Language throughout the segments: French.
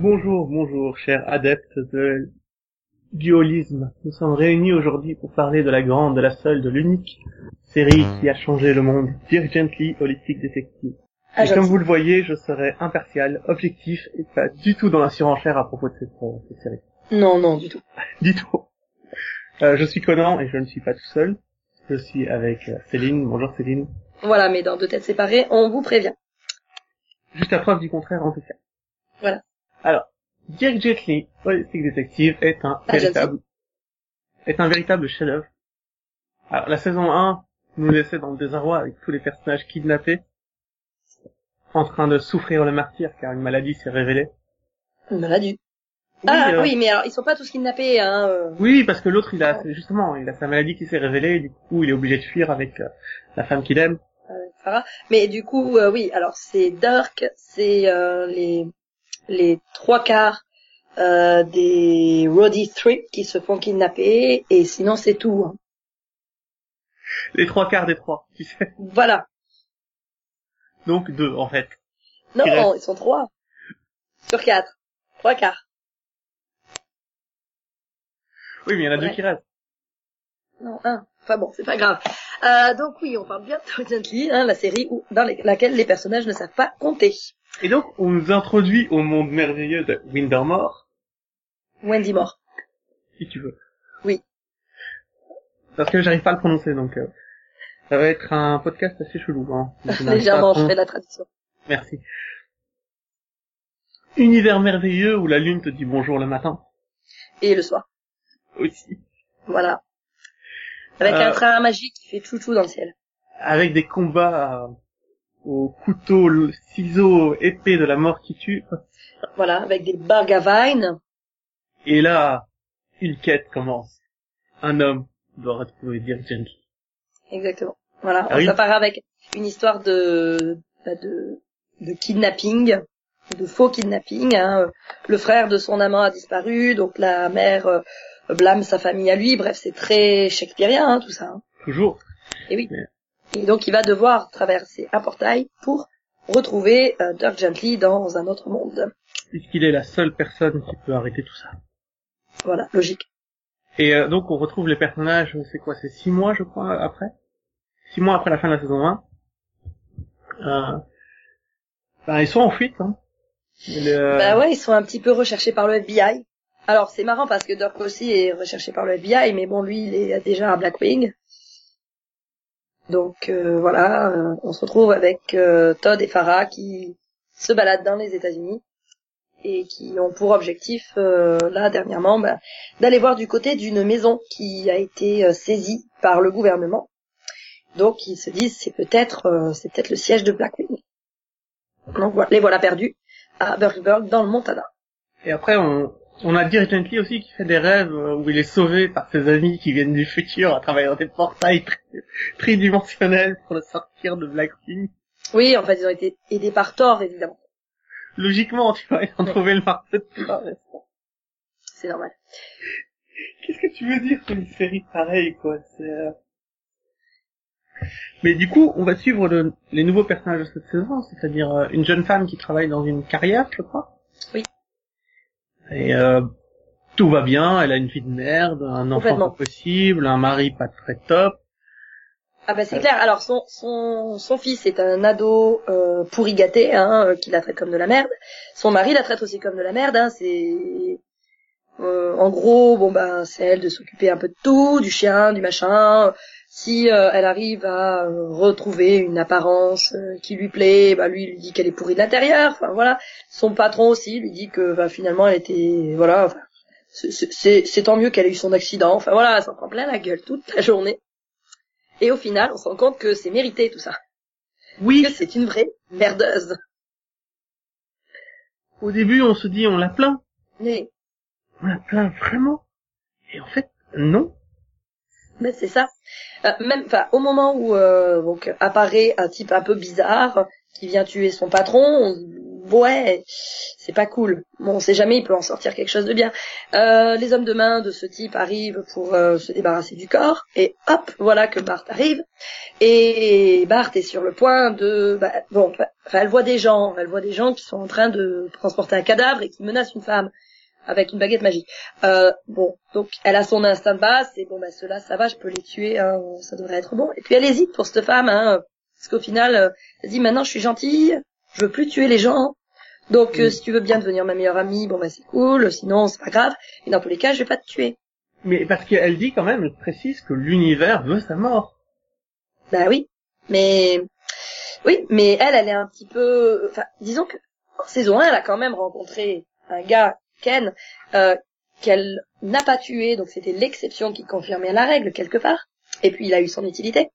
Bonjour, bonjour, chers adeptes de dualisme. Nous sommes réunis aujourd'hui pour parler de la grande, de la seule, de l'unique série qui a changé le monde, Dear Gently, Holistic Detective. Ah, et comme vous le voyez, je serai impartial, objectif et pas du tout dans la surenchère à propos de cette, euh, cette série. Non, non, du tout. Du tout. Euh, je suis Conan et je ne suis pas tout seul. Je suis avec euh, Céline. Bonjour Céline. Voilà, mais dans deux têtes séparées, on vous prévient. Juste à preuve du contraire en tout cas. Voilà. Alors, Dirk Gently, Holistic Detective, est un Ah, véritable, est un véritable chef-d'œuvre. Alors, la saison 1 nous laissait dans le désarroi avec tous les personnages kidnappés, en train de souffrir le martyr car une maladie s'est révélée. Une maladie. Oui, ah euh, oui, mais alors ils sont pas tous kidnappés, hein. euh. Oui, parce que l'autre, il a, justement, il a sa maladie qui s'est révélée, et du coup, il est obligé de fuir avec euh, la femme qu'il aime. Farah. Mais du coup, euh, oui, alors c'est Dirk, c'est euh, les les trois quarts euh, des Roddy Three qui se font kidnapper, et sinon c'est tout. hein. Les trois quarts des trois, tu sais. Voilà. Donc deux, en fait. Non, reste ils sont trois. Sur quatre. Trois quarts. Oui, mais il y en a deux qui restent. Non, un. Enfin bon, c'est pas grave. Euh, donc oui, on parle bien de Gently, hein, la série où, dans les- laquelle les personnages ne savent pas compter. Et donc, on nous introduit au monde merveilleux de Windermore, Wendy Moore. si tu veux. Oui. Parce que j'arrive pas à le prononcer, donc euh, ça va être un podcast assez chelou. Hein, Légèrement, je fais la tradition. Merci. Univers merveilleux où la lune te dit bonjour le matin. Et le soir. Aussi. Voilà. Avec Euh, un train magique qui fait chouchou dans le ciel. Avec des combats euh, au couteau, le ciseau, épée de la mort qui tue. Voilà, avec des bargavines. Et là, une quête commence. Un homme doit retrouver Dirk Gently. Exactement. Voilà, Ah ça part avec une histoire de, bah, de, de kidnapping, de faux kidnapping. Hein. Le frère de son amant a disparu, donc la mère euh, blâme sa famille à lui. Bref, c'est très shakespearien hein, tout ça. hein. Toujours. Et oui. Mais- Et donc il va devoir traverser un portail pour retrouver euh, Dirk Gently dans un autre monde. Puisqu'il est la seule personne qui peut arrêter tout ça. Voilà, logique. Et euh, donc on retrouve les personnages, c'est quoi, c'est six mois je crois après? Six mois après la fin de la saison 1. Euh, ben, ils sont en fuite. Hein. Le- Bah ouais, ils sont un petit peu recherchés par le FBI. Alors c'est marrant parce que Dirk aussi est recherché par le FBI, mais bon lui il est déjà à Blackwing. Donc euh, voilà, euh, on se retrouve avec euh, Todd et Farah qui se baladent dans les États-Unis et qui ont pour objectif euh, là dernièrement bah, d'aller voir du côté d'une maison qui a été saisie par le gouvernement. Donc ils se disent c'est peut-être c'est peut-être le siège de Blackwing. Donc voilà, les voilà perdus à Burgsburg dans le Montana. Et après on, on a Dirk Gently aussi qui fait des rêves euh, où il est sauvé par ses amis qui viennent du futur à travers des portails tri- tridimensionnels pour le sortir de Blackwing. Oui, en fait ils ont été aidés par Thor évidemment. Logiquement, tu vois, ils ont Oui. trouvé le marteau de Thor. C'est normal. Qu'est-ce que tu veux dire sur une série pareille, quoi? C'est, euh, Mais du coup, on va suivre le- les nouveaux personnages de cette saison, c'est-à-dire euh, une jeune femme qui travaille dans une carrière, je crois. Oui. Et euh, tout va bien, elle a une vie de merde, un enfant pas possible, un mari pas très top. Ah bah c'est clair. Alors son son son fils est un ado euh, pourri gâté, hein, euh, qui la traite comme de la merde. Son mari la traite aussi comme de la merde. Hein, c'est euh, en gros bon ben c'est elle de s'occuper un peu de tout, du chien, du machin. Si euh, elle arrive à euh, retrouver une apparence euh, qui lui plaît, bah lui il lui dit qu'elle est pourrie de l'intérieur. Enfin voilà. Son patron aussi lui dit que bah, finalement elle était voilà. Enfin, c'est- tant mieux qu'elle ait eu son accident. Enfin voilà, elle s'en prend plein la gueule toute la journée. Et au final, on se rend compte que c'est mérité tout ça. Oui, Que c'est une vraie merdeuse. au début, on se dit, on l'a plaint. Mais, On l'a plaint vraiment. Et en fait, non. Mais c'est ça. Euh, même, au moment où euh, donc apparaît un type un peu bizarre qui vient tuer son patron, on- ouais, c'est pas cool. Bon, on sait jamais, il peut en sortir quelque chose de bien. Euh, les hommes de main de ce type arrivent pour se débarrasser du corps, et hop, voilà que Bart arrive. Et Bart est sur le point de, bah, bon, elle voit des gens, elle voit des gens qui sont en train de transporter un cadavre et qui menacent une femme avec une baguette magique. Euh, bon, donc elle a son instinct de base, et bon, bah ceux-là, ça va, je peux les tuer, hein, ça devrait être bon. Et puis elle hésite pour cette femme, hein, parce qu'au final, euh, elle dit maintenant je suis gentille, je veux plus tuer les gens. Donc euh, si tu veux bien devenir ma meilleure amie, bon bah c'est cool, sinon c'est pas grave. Et dans tous les cas, je vais pas te tuer. Mais parce qu'elle dit quand même, elle précise que l'univers veut sa mort. Bah oui, mais oui, mais elle, elle est un petit peu, enfin, disons que en saison 1, elle a quand même rencontré un gars, Ken, euh, qu'elle n'a pas tué, donc c'était l'exception qui confirmait la règle quelque part. Et puis il a eu son utilité.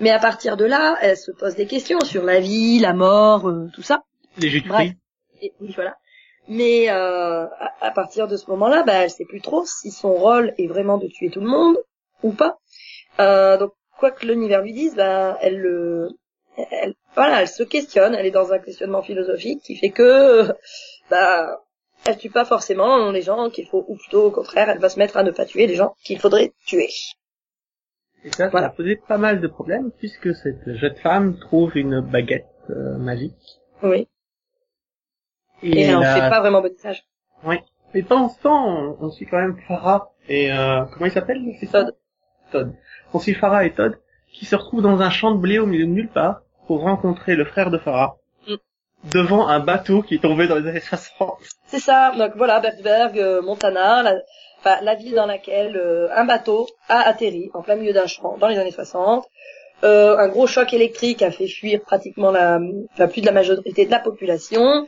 Mais à partir de là, elle se pose des questions sur la vie, la mort, euh, tout ça. Les Bref. Et, oui, voilà. Mais euh, à, partir de ce moment-là, bah, elle sait plus trop si son rôle est vraiment de tuer tout le monde ou pas. Euh, donc quoi que l'univers lui dise, bah, elle le, elle, voilà, elle se questionne. Elle est dans un questionnement philosophique qui fait que, bah, elle tue pas forcément les gens qu'il faut, ou plutôt au contraire, elle va se mettre à ne pas tuer les gens qu'il faudrait tuer. Et ça, ça a posé pas mal de problèmes puisque cette jeune femme trouve une baguette euh, magique. Oui. Et, elle en fait pas vraiment bon usage. Oui. Mais pendant ce temps, on, suit quand même Farah et euh, comment il s'appelle Todd. Todd. On suit Farah et Todd qui se retrouvent dans un champ de blé au milieu de nulle part pour rencontrer le frère de Farah. Devant un bateau qui est tombé dans les années 60. C'est ça. Donc voilà, Bergberg, euh, Montana, la, enfin, la ville dans laquelle euh, un bateau a atterri en plein milieu d'un champ dans les années 60. Euh, un gros choc électrique a fait fuir pratiquement la, enfin, plus de la majorité de la population.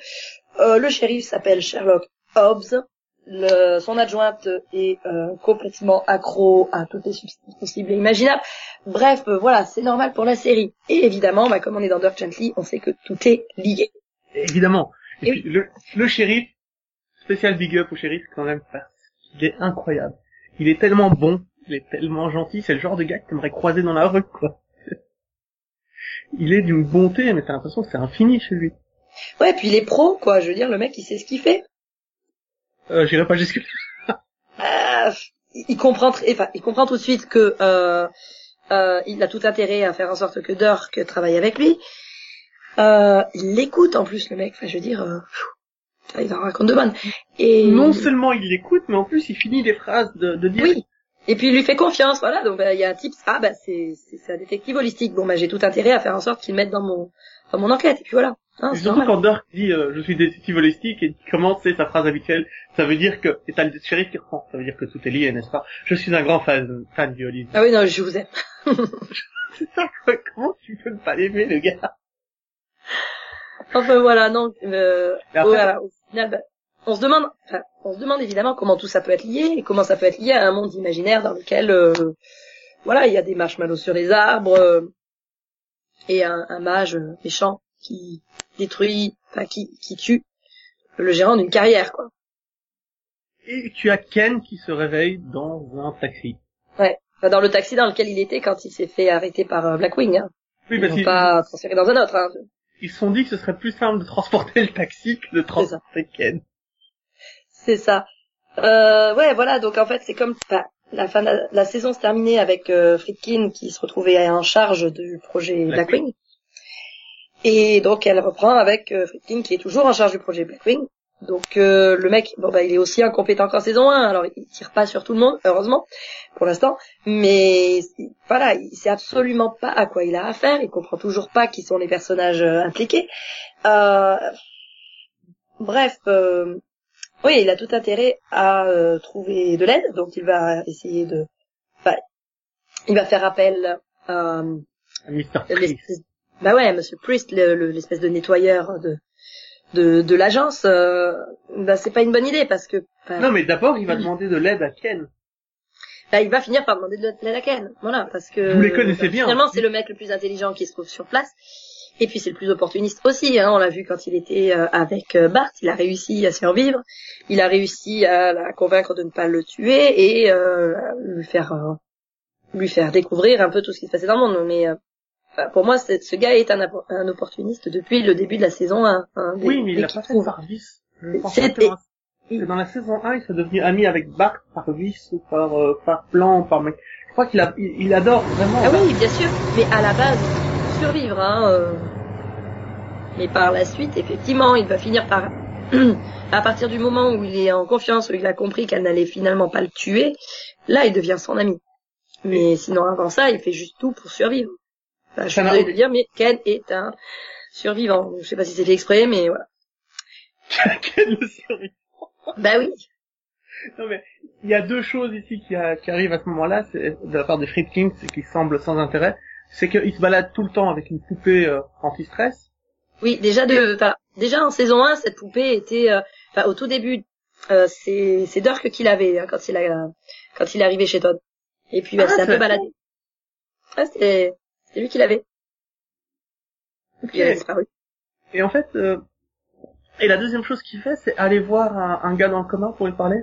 Euh, le shérif s'appelle Sherlock Hobbs. Le, son adjointe est euh, complètement accro à toutes les substances possibles et imaginables. Bref, voilà, c'est normal pour la série. Et évidemment, bah, comme on est dans Dirk Gently, on sait que tout est lié. Évidemment. Et, puis, le, le shérif, spécial big up au shérif quand même, il est incroyable. Il est tellement bon, il est tellement gentil, c'est le genre de gars que t'aimerais croiser dans la rue, quoi. il est d'une bonté, mais t'as l'impression que c'est infini chez lui. Ouais, puis il est pro, quoi. Je veux dire, le mec, il sait ce qu'il fait. Euh, j'irai pas jusque euh, il comprend, enfin, il comprend tout de suite que euh, euh, il a tout intérêt à faire en sorte que Dirk travaille avec lui. Euh, il l'écoute en plus, le mec. Enfin, je veux dire, euh, il en raconte de bonnes. Et non seulement il l'écoute, mais en plus il finit des phrases de, de dire. Oui. Et puis il lui fait confiance, voilà. Donc bah, il y a un type, ah bah c'est c'est un détective holistique. Bon bah j'ai tout intérêt à faire en sorte qu'il mette dans mon dans mon enquête. Et puis voilà. Hein, surtout quand Dirk dit euh, je suis détective holistique et commence sa phrase habituelle, ça veut dire que et t'as le shérif qui reprend, ça veut dire que tout est lié, n'est-ce pas? Je suis un grand fan fan du holisme. Ah oui non, je vous aime. c'est ça comment tu peux ne pas l'aimer le gars? Enfin voilà, non. Euh, voilà, au final, bah, on se demande, enfin, on se demande évidemment comment tout ça peut être lié et comment ça peut être lié à un monde imaginaire dans lequel, euh, voilà, il y a des marshmallows sur les arbres euh, et un, un, mage méchant qui détruit, enfin qui, qui tue le gérant d'une carrière, quoi. Et tu as Ken qui se réveille dans un taxi. Ouais, enfin, dans le taxi dans lequel il était quand il s'est fait arrêter par euh, Blackwing. Hein. Oui, parce qu'il pas transféré dans un autre. Hein. Ils se sont dit que ce serait plus simple de transporter le taxi que de transporter Ken. C'est ça. Euh, ouais, voilà. Donc en fait, c'est comme la fin de la, saison se terminait avec euh, Friedkin qui se retrouvait en charge du projet Blackwing. Et donc elle reprend avec euh, Friedkin qui est toujours en charge du projet Blackwing. Donc euh, le mec, bon bah il est aussi incompétent qu'en saison 1, alors il tire pas sur tout le monde, heureusement, pour l'instant. Mais voilà, il sait absolument pas à quoi il a affaire, il comprend toujours pas qui sont les personnages euh, impliqués. Euh, bref, oui, il a tout intérêt à trouver de l'aide, donc il va essayer de, enfin, il va faire appel à. Bah ouais, Monsieur Priest, l'espèce de nettoyeur de de, de l'agence, euh, bah c'est pas une bonne idée parce que. non, mais d'abord il va demander de l'aide à Ken. Bah, il va finir par demander de l'aide à Ken, voilà, parce que. Vous les connaissez bien. Finalement, c'est le mec le plus intelligent qui se trouve sur place. Et puis c'est le plus opportuniste aussi, hein, on l'a vu quand il était euh, avec euh, Bart, il a réussi à survivre, il a réussi à la convaincre de ne pas le tuer et euh, lui faire lui faire découvrir un peu tout ce qui se passait dans le monde. Mais enfin, pour moi, ce gars est un, opportuniste depuis le début de la saison 1. hein, Oui, mais il qu'il pas fait par vice. Je pense que dans- la saison 1, il s'est devenu ami avec Bart par vice ou par, euh, par plan, par. Je crois qu'il a, il, il adore vraiment. Ah oui, bien sûr, mais à la base, survivre. Hein, euh. Mais par la suite, effectivement, il va finir par... à partir du moment où il est en confiance, où il a compris qu'elle n'allait finalement pas le tuer, là, il devient son ami. Mais sinon, avant ça, il fait juste tout pour survivre. Enfin, je suis désolée de le dire, mais Ken est un survivant. Je sais pas si c'est fait exprès, mais voilà. Quel le survit. Bah oui. Non mais, il y a deux choses ici qui, a- qui arrivent à ce moment-là, c'est de la part des Friedkin, c'est qu'ils semblent sans intérêt. C'est qu'ils se baladent tout le temps avec une poupée euh, anti-stress. Oui, déjà de, enfin, déjà en saison 1, cette poupée était, euh, enfin, au tout début, euh, c'est, c'est Dirk qui l'avait hein, quand il a, quand il est arrivé chez Todd. Et puis, bah, Ah, c'est un peu baladé. Ouais, c'est, c'est lui qui l'avait. Puis il a disparu. Et en fait, euh, et la deuxième chose qu'il fait, c'est aller voir un, un gars dans le commun pour lui parler.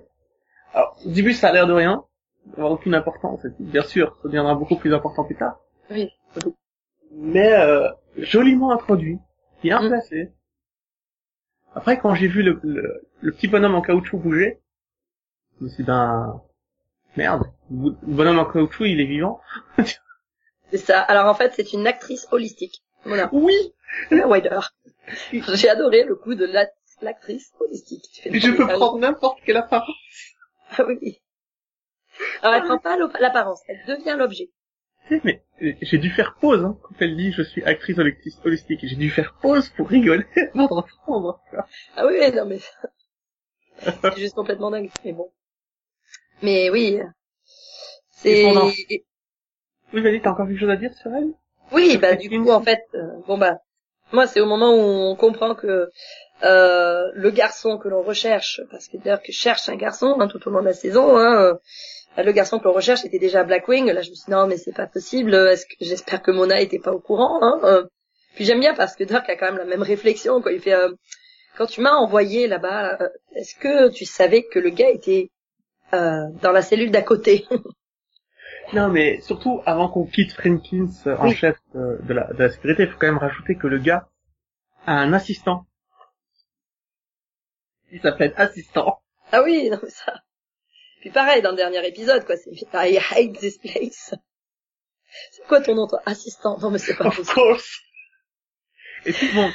Alors, au début, ça a l'air de rien, d'avoir aucune importance. Bien sûr, ça deviendra beaucoup plus important plus tard. Oui. Mais euh, joliment introduit, bien Mm. placé. Après, quand j'ai vu le, le, le petit bonhomme en caoutchouc bouger, je me suis dit, ben, merde, le bonhomme en caoutchouc, il est vivant. C'est ça. Alors en fait, c'est une actrice holistique. Voilà. Oui, Taylor Wider. J'ai adoré le coup de la- l'actrice holistique. Tu fais je peux prendre n'importe quelle apparence. Ah oui. Alors elle prend pas l'apparence, elle devient l'objet. Mais euh, j'ai dû faire pause hein, quand elle dit je suis actrice holistique. J'ai dû faire pause pour rigoler, pour reprendre. Ah oui, non mais c'est juste complètement dingue. Mais bon. Mais oui, c'est Oui, vas-y, t'as encore quelque chose à dire sur elle? Oui, bah du coup en fait, euh, bon bah moi c'est au moment où on comprend que euh, le garçon que l'on recherche, parce que d'ailleurs que cherche un garçon hein, tout au long de la saison, hein, euh, le garçon que l'on recherche était déjà Blackwing. Là je me suis dit non mais c'est pas possible. Est-ce que j'espère que Mona était pas au courant. Hein, euh. Puis j'aime bien parce que Dirk a quand même la même réflexion quoi. Il fait euh, quand tu m'as envoyé là-bas, est-ce que tu savais que le gars était euh, dans la cellule d'à côté? Non, mais surtout, avant qu'on quitte Frinkins euh, en Oui. chef euh, de, la, de la sécurité, il faut quand même rajouter que le gars a un assistant. Il s'appelle assistant. Ah oui, non mais ça. Puis pareil dans le dernier épisode quoi, c'est I hate this place. C'est quoi ton nom toi? Assistant Non mais c'est pas Of possible. course. Et puis bon,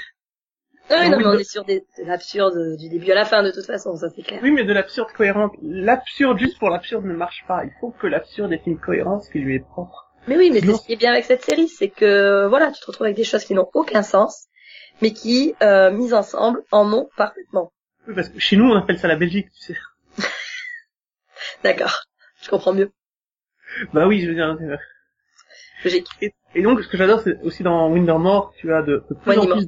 Ah oui, non Oui, mais on de- est sur des, de l'absurde du début à la fin de toute façon, ça c'est clair. oui, mais de l'absurde cohérente. L'absurde juste pour l'absurde ne marche pas. Il faut que l'absurde ait une cohérence qui lui est propre. Mais oui, mais ce qui est bien avec cette série, c'est que voilà, tu te retrouves avec des choses qui n'ont aucun sens, mais qui, euh, mises ensemble, en ont parfaitement. Oui, parce que chez nous, on appelle ça la Belgique, tu sais. D'accord, je comprends mieux. Bah oui, je veux dire. euh, Logique. Et, et donc, ce que j'adore, c'est aussi dans Windermore, tu as de, de plus en plus...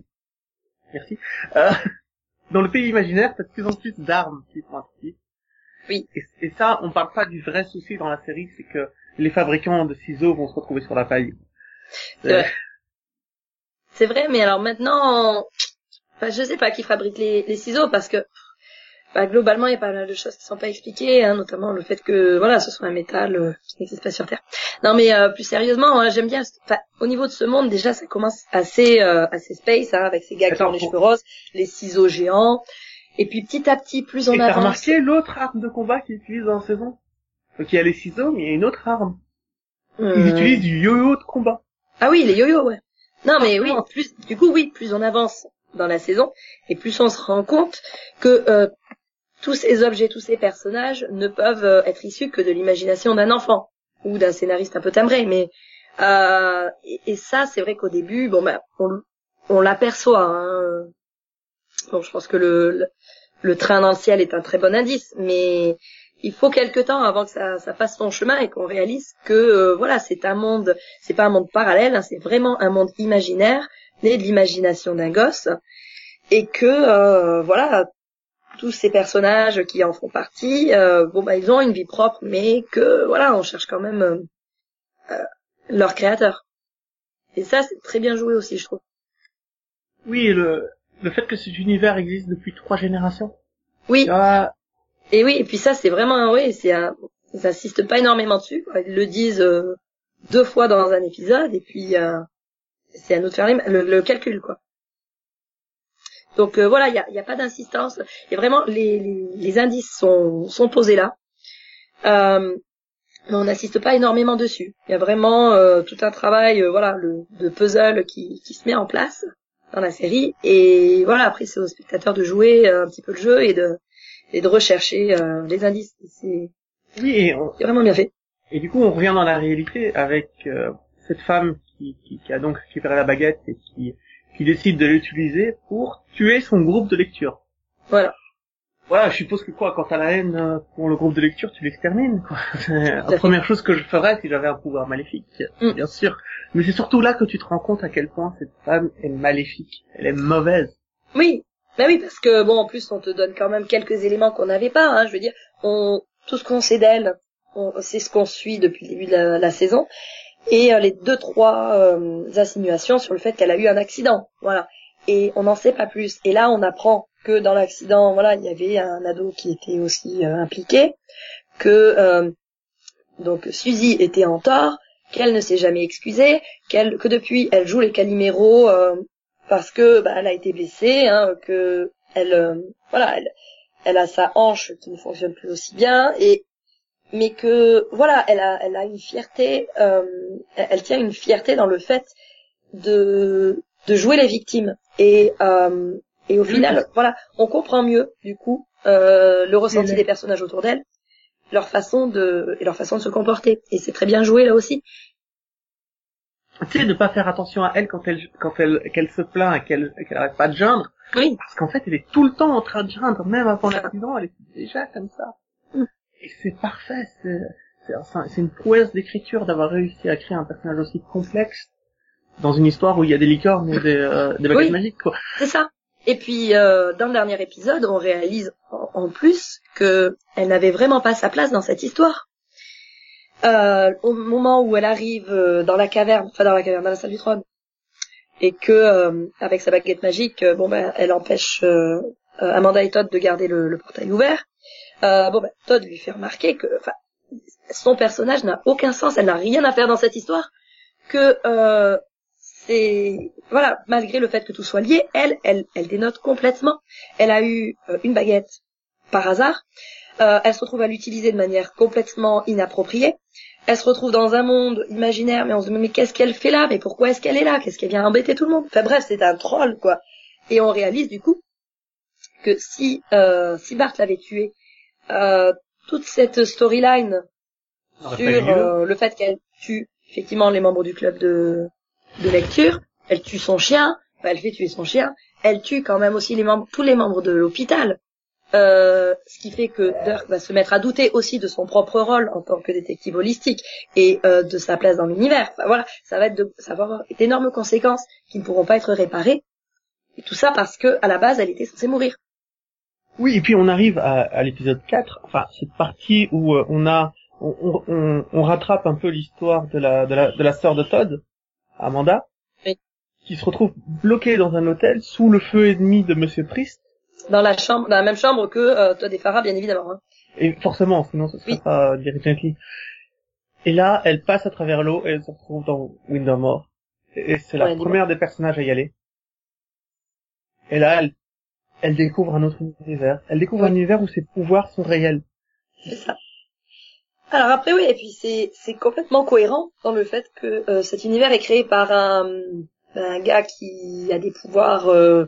Merci. Euh, dans le pays imaginaire, tu as de plus en plus d'armes qui sont actives. Oui. Et, et ça, on parle pas du vrai souci dans la série, c'est que les fabricants de ciseaux vont se retrouver sur la paille. C'est vrai. C'est vrai, mais alors maintenant, enfin, je sais pas qui fabrique les, les ciseaux parce que bah, globalement, il y a pas mal de choses qui sont pas expliquées, hein, notamment le fait que voilà, ce soit un métal euh, qui n'existe pas sur Terre. Non, mais euh, plus sérieusement, hein, j'aime bien. Enfin, au niveau de ce monde, déjà, ça commence assez euh, assez space, hein, avec ces gars qui ont les cheveux roses, les ciseaux géants, et puis petit à petit, plus on Et t'as avance. remarqué l'autre arme de combat qu'ils utilisent dans la saison? Donc il y a les ciseaux, mais il y a une autre arme. Ils Hum. utilisent du yo-yo de combat. Ah oui, les yo-yo, ouais. Non, mais oui, Forcément. plus, du coup, oui, plus on avance dans la saison, et plus on se rend compte que euh, tous ces objets, tous ces personnages ne peuvent euh, être issus que de l'imagination d'un enfant ou d'un scénariste un peu timbré. Mais euh, et, ça, c'est vrai qu'au début, bon ben, on, l'aperçoit. Hein. Bon, je pense que le, le le train dans le ciel est un très bon indice, mais il faut quelque temps avant que ça, ça fasse son chemin et qu'on réalise que euh, voilà, c'est un monde, c'est pas un monde parallèle, hein, c'est vraiment un monde imaginaire, né de l'imagination d'un gosse, et que euh, voilà, tous ces personnages qui en font partie, euh, bon bah ils ont une vie propre, mais que voilà, on cherche quand même euh, euh, leur créateur. Et ça, c'est très bien joué aussi, je trouve. Oui, le, le fait que cet univers existe depuis trois générations. Oui, Ah, Et oui, et puis ça, c'est vraiment, oui, c'est un, ils n'insistent pas énormément dessus. quoi. Ils le disent euh, deux fois dans un épisode, et puis, euh, c'est à nous de faire le, le calcul, quoi. Donc euh, voilà, il y a, y a, pas d'insistance. Et vraiment, les, les, les, indices sont, sont posés là. Euh, mais on n'assiste pas énormément dessus. Il y a vraiment euh, tout un travail, euh, voilà, le, de puzzle qui, qui se met en place dans la série. Et voilà, après c'est au spectateur de jouer euh, un petit peu le jeu et de et de rechercher les indices. C'est oui, vraiment bien fait. Et du coup, on revient dans la réalité avec cette femme qui, qui, qui, a donc récupéré la baguette et qui qui décide de l'utiliser pour tuer son groupe de lecture. Voilà. Voilà, je suppose que quoi, quand t'as la haine euh, pour le groupe de lecture, tu l'extermines, quoi. la première chose que je ferais si j'avais un pouvoir maléfique, mm. bien sûr. Mais c'est surtout là que tu te rends compte à quel point cette femme est maléfique. Elle est mauvaise. Oui. Bah oui, parce que bon, en plus, on te donne quand même quelques éléments qu'on n'avait pas, hein. Je veux dire, on, tout ce qu'on sait d'elle, c'est ce qu'on suit depuis le début de la saison et euh, les deux trois euh, insinuations sur le fait qu'elle a eu un accident. Voilà. Et on n'en sait pas plus. Et là, on apprend que dans l'accident, voilà, il y avait un ado qui était aussi euh, impliqué, que donc Suzy était en tort, qu'elle ne s'est jamais excusée, qu'elle que depuis elle joue les caliméros parce que bah, elle a été blessée, hein, que elle voilà, elle, elle a sa hanche qui ne fonctionne plus aussi bien et mais que voilà, elle a, elle a une fierté, euh, elle tient une fierté dans le fait de, de jouer les victimes. Et, euh, et au final, voilà, on comprend mieux du coup euh, le ressenti des personnages autour d'elle, leur façon de et leur façon de se comporter. Et c'est très bien joué là aussi. Tu sais, de pas faire attention à elle quand elle quand elle qu'elle se plaint et qu'elle qu'elle arrête pas de geindre. Oui. Parce qu'en fait, elle est tout le temps en train de geindre, même avant l'accident, elle est déjà comme ça c'est parfait, c'est une prouesse d'écriture d'avoir réussi à créer un personnage aussi complexe dans une histoire où il y a des licornes et des, euh, des baguettes magiques, quoi. C'est ça. Et puis euh, dans le dernier épisode, on réalise en, plus que elle n'avait vraiment pas sa place dans cette histoire. Euh, au moment où elle arrive euh, dans la caverne, enfin dans la caverne, dans la salle du trône, et que euh, avec sa baguette magique, bon ben, elle empêche Amanda et Todd de garder le, le portail ouvert. Euh, bon, ben, Todd lui fait remarquer que, son personnage n'a aucun sens, elle n'a rien à faire dans cette histoire, que euh, c'est voilà, malgré le fait que tout soit lié, elle, elle, elle dénote complètement. Elle a eu euh, une baguette par hasard. Euh, elle se retrouve à l'utiliser de manière complètement inappropriée. Elle se retrouve dans un monde imaginaire, mais on se demande mais qu'est-ce qu'elle fait là? Mais pourquoi est-ce qu'elle est là? Qu'est-ce qu'elle vient embêter tout le monde? Enfin bref, c'est un troll quoi. Et on réalise du coup que si euh, si Bart l'avait tué euh, toute cette storyline sur euh, le fait qu'elle tue effectivement les membres du club de, de lecture, elle tue son chien, elle fait tuer son chien, elle tue quand même aussi les membres, tous les membres de l'hôpital. Euh, ce qui fait que Dirk va se mettre à douter aussi de son propre rôle en tant que détective holistique et euh, de sa place dans l'univers. voilà, ça va être de, ça va avoir d'énormes conséquences qui ne pourront pas être réparées. Et tout ça parce que à la base, elle était censée mourir. Oui, et puis on arrive à, à l'épisode 4, enfin cette partie où euh, on a on, on, on, rattrape un peu l'histoire de la de la de la sœur de Todd, Amanda, qui se retrouve bloquée dans un hôtel sous le feu ennemi de Monsieur Priest. Dans la chambre, dans la même chambre que euh, Todd et Farah, bien évidemment. Hein. Et forcément, sinon ce serait pas Jerry Et là, elle passe à travers l'eau et elle se retrouve dans Windermore. Et c'est la première des personnages à y aller. Et là, elle elle découvre un autre univers. Elle découvre un univers où ses pouvoirs sont réels. C'est ça. Alors après oui, et puis c'est c'est complètement cohérent dans le fait que euh, cet univers est créé par un, un gars qui a des pouvoirs euh,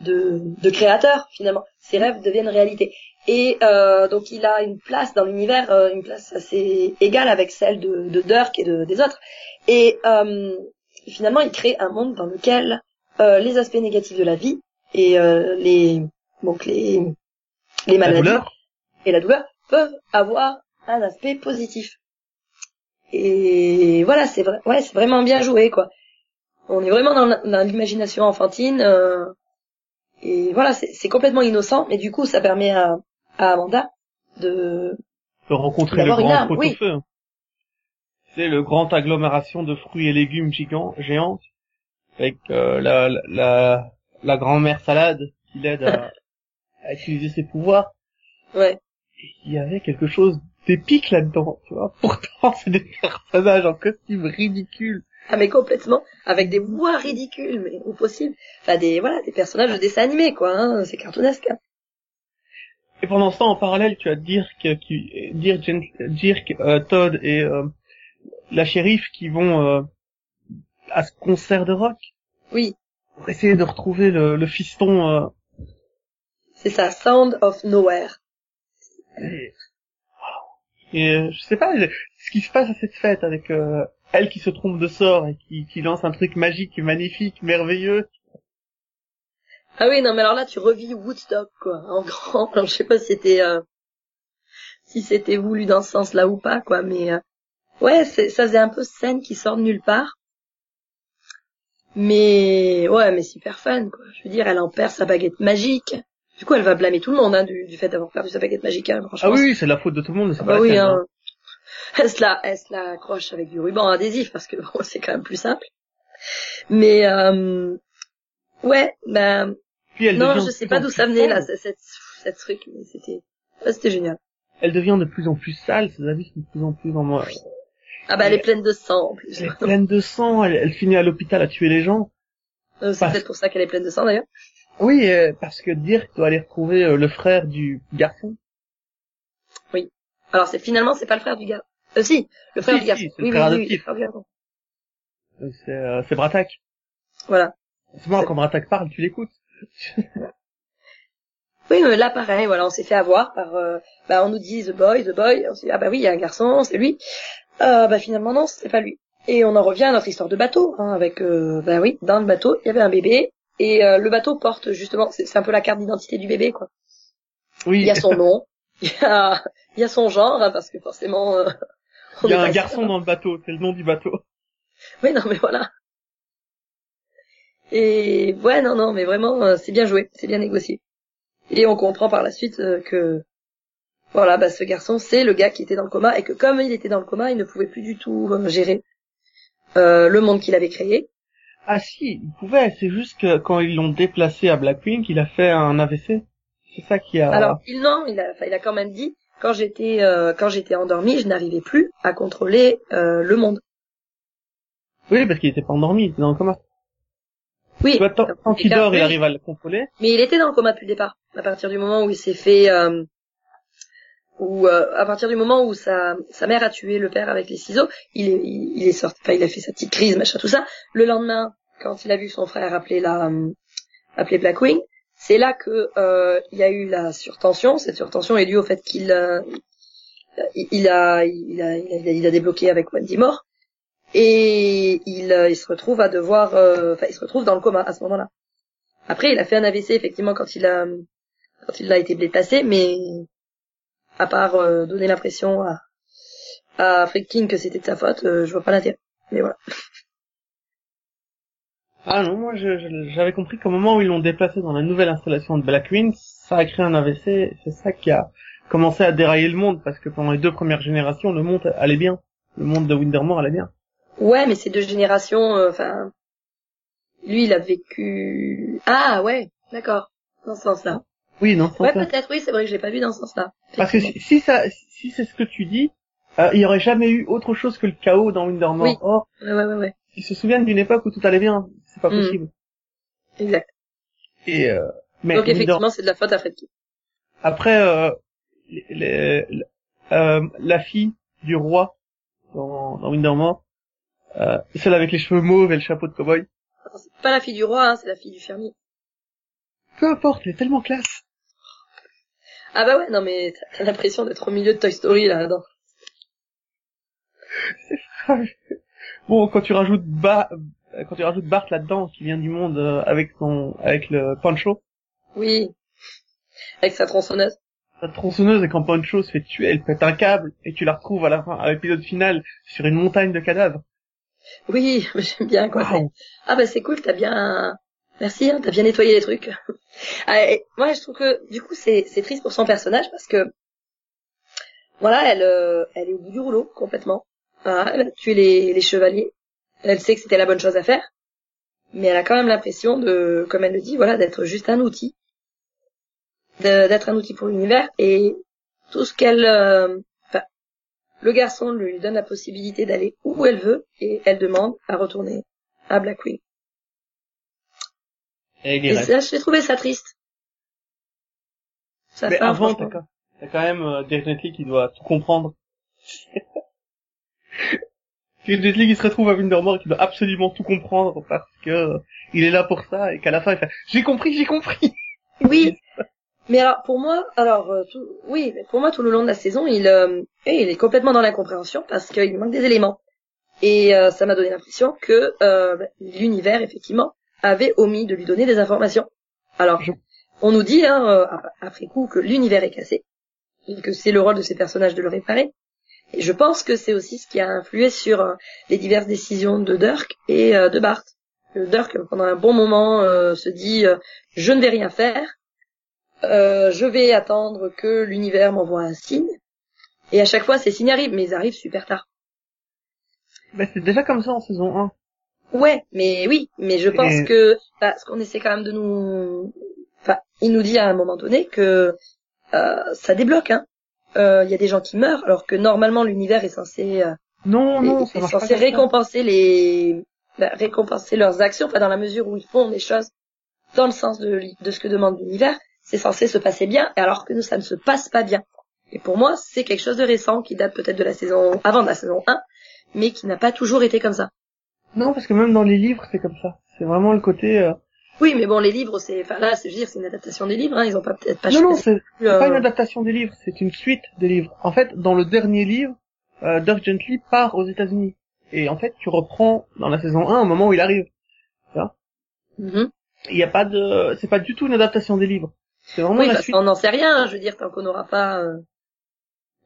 de, de créateur finalement. Ses rêves deviennent réalité. Et euh, donc il a une place dans l'univers, une place assez égale avec celle de, de Dirk et de, des autres. Et finalement il crée un monde dans lequel les aspects négatifs de la vie et euh, les donc les les maladies et la douleur peuvent avoir un aspect positif. Et voilà, c'est vrai, ouais, c'est vraiment bien joué quoi. On est vraiment dans, l'imagination enfantine euh, et voilà, c'est complètement innocent, mais du coup, ça permet à, à Amanda de de rencontrer le grand pot-au-feu. C'est le grand agglomération de fruits et légumes gigants, géants, avec euh, la, la, la grand-mère salade qui l'aide à, à, utiliser ses pouvoirs. Ouais. il y avait quelque chose d'épique là-dedans, tu vois. Pourtant, c'est des personnages en costume ridicule. Ah mais complètement, avec des voix ridicules, mais au possible. Enfin des voilà, des personnages de dessin animé quoi, hein, c'est cartoonesque. Hein. Et pendant ce temps, en parallèle, tu as Dirk, qui, Dirk, Dirk euh, Todd et euh, la shérif qui vont euh, à ce concert de rock. Oui. Pour essayer de retrouver le, le fiston. Euh. C'est ça, Sound of Nowhere. Et, et euh, je sais pas, ce qui se passe à cette fête avec elle qui se trompe de sort et qui, qui lance un truc magique, magnifique, merveilleux. Ah oui, non, mais alors là, tu revis Woodstock, quoi, en grand. Alors, je sais pas si c'était, euh, si c'était voulu dans ce sens-là ou pas, quoi, mais, euh, ouais, ça faisait un peu scène qui sort de nulle part. Mais, ouais, mais super fun, quoi. Je veux dire, elle en perd sa baguette magique. Du coup, elle va blâmer tout le monde, hein, du, du fait d'avoir perdu sa baguette magique, hein, franchement. Ah oui, c'est la faute de tout le monde, c'est Ah pas bah oui, hein. hein. Elle se la, elle se la accroche avec du ruban adhésif parce que bon, c'est quand même plus simple. Mais, euh, ouais, ben, Puis elle non, je sais pas d'où ça venait, là, sale. cette, cette, cette truc, mais c'était, ouais, c'était génial. Elle devient de plus en plus sale, ses habits sont de plus en plus en moi. Ah bah, elle est pleine de sang, en plus. Elle est pleine de sang, elle, elle finit à l'hôpital à tuer les gens. Euh, c'est Parce- peut-être pour ça qu'elle est pleine de sang, d'ailleurs. Oui, euh, parce que Dirk doit aller retrouver euh, le frère du garçon. Alors, c'est, finalement, c'est pas le frère du gars. Euh, si, le frère Si, du garçon. si, oui, oui, oui, adoptif. le frère du garçon. Euh, C'est euh, c'est Bratak. Voilà. C'est C'est- quand Bratak parle, tu l'écoutes. Oui, mais là, pareil, voilà, on s'est fait avoir par, euh, bah, on nous dit The Boy, The Boy, on s'est dit, ah bah oui, il y a un garçon, c'est lui. Euh, bah finalement, non, c'est pas lui. Et on en revient à notre histoire de bateau, hein, avec, euh, bah oui, dans le bateau, il y avait un bébé, et euh, le bateau porte justement, c'est un peu la carte d'identité du bébé, quoi. Oui, Il y a son nom, il y a, il y a son genre, hein, parce que forcément, euh, il y a un garçon dans le bateau, c'est le nom du bateau. Oui, non, mais voilà. Et ouais, non, non, mais vraiment, euh, c'est bien joué, c'est bien négocié. Et on comprend par la suite que, voilà, bah, ce garçon, c'est le gars qui était dans le coma, et que comme il était dans le coma, il ne pouvait plus du tout euh, gérer euh, le monde qu'il avait créé. Ah si, il pouvait, c'est juste que quand ils l'ont déplacé à Blackwing, il a fait un AVC. C'est ça qui a... Alors, il non, il a, il a quand même dit, quand j'étais, euh, quand j'étais endormi, je n'arrivais plus à contrôler euh, le monde. Oui, parce qu'il était pas endormi, il était dans le coma. Oui, vois, tant, tant qu'il dort, il arrive à le contrôler. Mais il était dans le coma depuis le départ. À partir du moment où il s'est fait, euh, où euh, à partir du moment où sa sa mère a tué le père avec les ciseaux, il est il, est sorti, enfin il a fait sa petite crise, machin, tout ça. Le lendemain, quand il a vu son frère appeler la euh, appeler Blackwing, c'est là que euh, il y a eu la surtension. Cette surtension est due au fait qu'il euh, il, il a il a il a il a débloqué avec Wendy Moore et il euh, il se retrouve à devoir enfin il se retrouve dans le coma à ce moment-là. Après, il a fait un AVC effectivement quand il a quand il a été déplacé, mais à part euh, donner l'impression à à Fred King que c'était de sa faute, euh, je vois pas l'intérêt. Mais voilà. Ah non, moi j'avais compris qu'au moment où ils l'ont déplacé dans la nouvelle installation de Blackwing, ça a créé un AVC, c'est ça qui a commencé à dérailler le monde, parce que pendant les deux premières générations, le monde allait bien. Le monde de Windermore allait bien. Ouais, mais ces deux générations, euh, enfin, lui, il a vécu. Ah ouais, d'accord, dans ce sens-là. Oui, non, Ouais, peut-être. Oui, c'est vrai que je l'ai pas vu dans ce sens-là. Parce que si, si ça, si c'est ce que tu dis, euh, il y aurait jamais eu autre chose que le chaos dans Windermore. Oui. Or, Ouais, ouais, ouais, ouais. ils se souviennent d'une époque où tout allait bien. C'est pas Mm. possible. Exact. Et euh, mais Donc effectivement, c'est de la faute à Fred King. après, euh, les- les- euh, la fille du roi dans, dans euh, celle avec les cheveux mauves et le chapeau de cowboy. C'est pas la fille du roi, hein, c'est la fille du fermier. Peu importe, elle est tellement classe. Ah bah ouais, non mais t'as- l'impression d'être au milieu de Toy Story là. dedans bon, quand tu rajoutes Ba- quand tu rajoutes Bart là-dedans, qui vient du monde euh, avec son, avec le Pancho, Oui. Avec sa tronçonneuse. sa tronçonneuse et quand Pancho se fait tuer, elle pète un câble et tu la retrouves à la fin, à l'épisode final, sur une montagne de cadavres. Oui, j'aime bien quoi. Ah bah c'est cool, t'as bien... Merci, hein, t'as bien nettoyé les trucs. Ah, je trouve que du coup c'est triste pour son personnage parce que voilà, elle euh, elle est au bout du rouleau complètement. Voilà, elle a tué les, chevaliers. Elle sait que c'était la bonne chose à faire, mais elle a quand même l'impression de, comme elle le dit, voilà, d'être juste un outil, d'être un outil pour l'univers et tout ce qu'elle, euh, le garçon lui donne la possibilité d'aller où elle veut et elle demande à retourner à Black Queen. Et Et ça, j'ai trouvé ça triste. Ça Mais avant, t'as quand, même euh, Dirk Gently qui doit tout comprendre. Dirk Gently qui se retrouve à Windermore et qui doit absolument tout comprendre parce que euh, il est là pour ça et qu'à la fin il fait j'ai compris, j'ai compris. Oui. Mais alors pour moi, alors euh, tout, oui, pour moi tout le long de la saison, il, euh, il est complètement dans l'incompréhension parce qu'il manque des éléments. Et euh, ça m'a donné l'impression que euh, l'univers effectivement avait omis de lui donner des informations. Alors, on nous dit hein, euh, ap- après coup que l'univers est cassé et que c'est le rôle de ces personnages de le réparer. Et je pense que c'est aussi ce qui a influé sur euh, les diverses décisions de Dirk et euh, de Bart. Dirk, pendant un bon moment, euh, se dit euh, je ne vais rien faire, euh, je vais attendre que l'univers m'envoie un signe. Et à chaque fois, ces signes arrivent, mais ils arrivent super tard. Mais c'est déjà comme ça en saison 1. Ouais, mais oui, mais je pense Et- que bah, ce qu'on essaie quand même de nous, enfin, il nous dit à un moment donné que euh, ça débloque. Hein. Euh, Il y a des gens qui meurent, alors que normalement l'univers est censé euh, Non, non, est, censé récompenser les bah, récompenser leurs actions, enfin dans la mesure où ils font des choses dans le sens de ce que demande l'univers, c'est censé se passer bien, alors que nous ça ne se passe pas bien. Et pour moi, c'est quelque chose de récent qui date peut-être de la saison avant de la saison 1, mais qui n'a pas toujours été comme ça. Non, parce que même dans les livres, c'est comme ça. C'est vraiment le côté... euh, Oui, mais bon, les livres, c'est, enfin là, c'est, je veux dire, c'est une adaptation des livres, hein, ils ont pas peut-être pas Non, non, c'est euh, pas une adaptation des livres, c'est une suite des livres. En fait, dans le dernier livre, euh, Dirk Gently part aux États-Unis. Et en fait, tu reprends dans la saison 1 au moment où il arrive. mhm. Il y a pas de... C'est pas du tout une adaptation des livres. C'est vraiment Oui, la suite. qu'on n'en sait rien, hein, je veux dire, tant qu'on n'aura pas euh,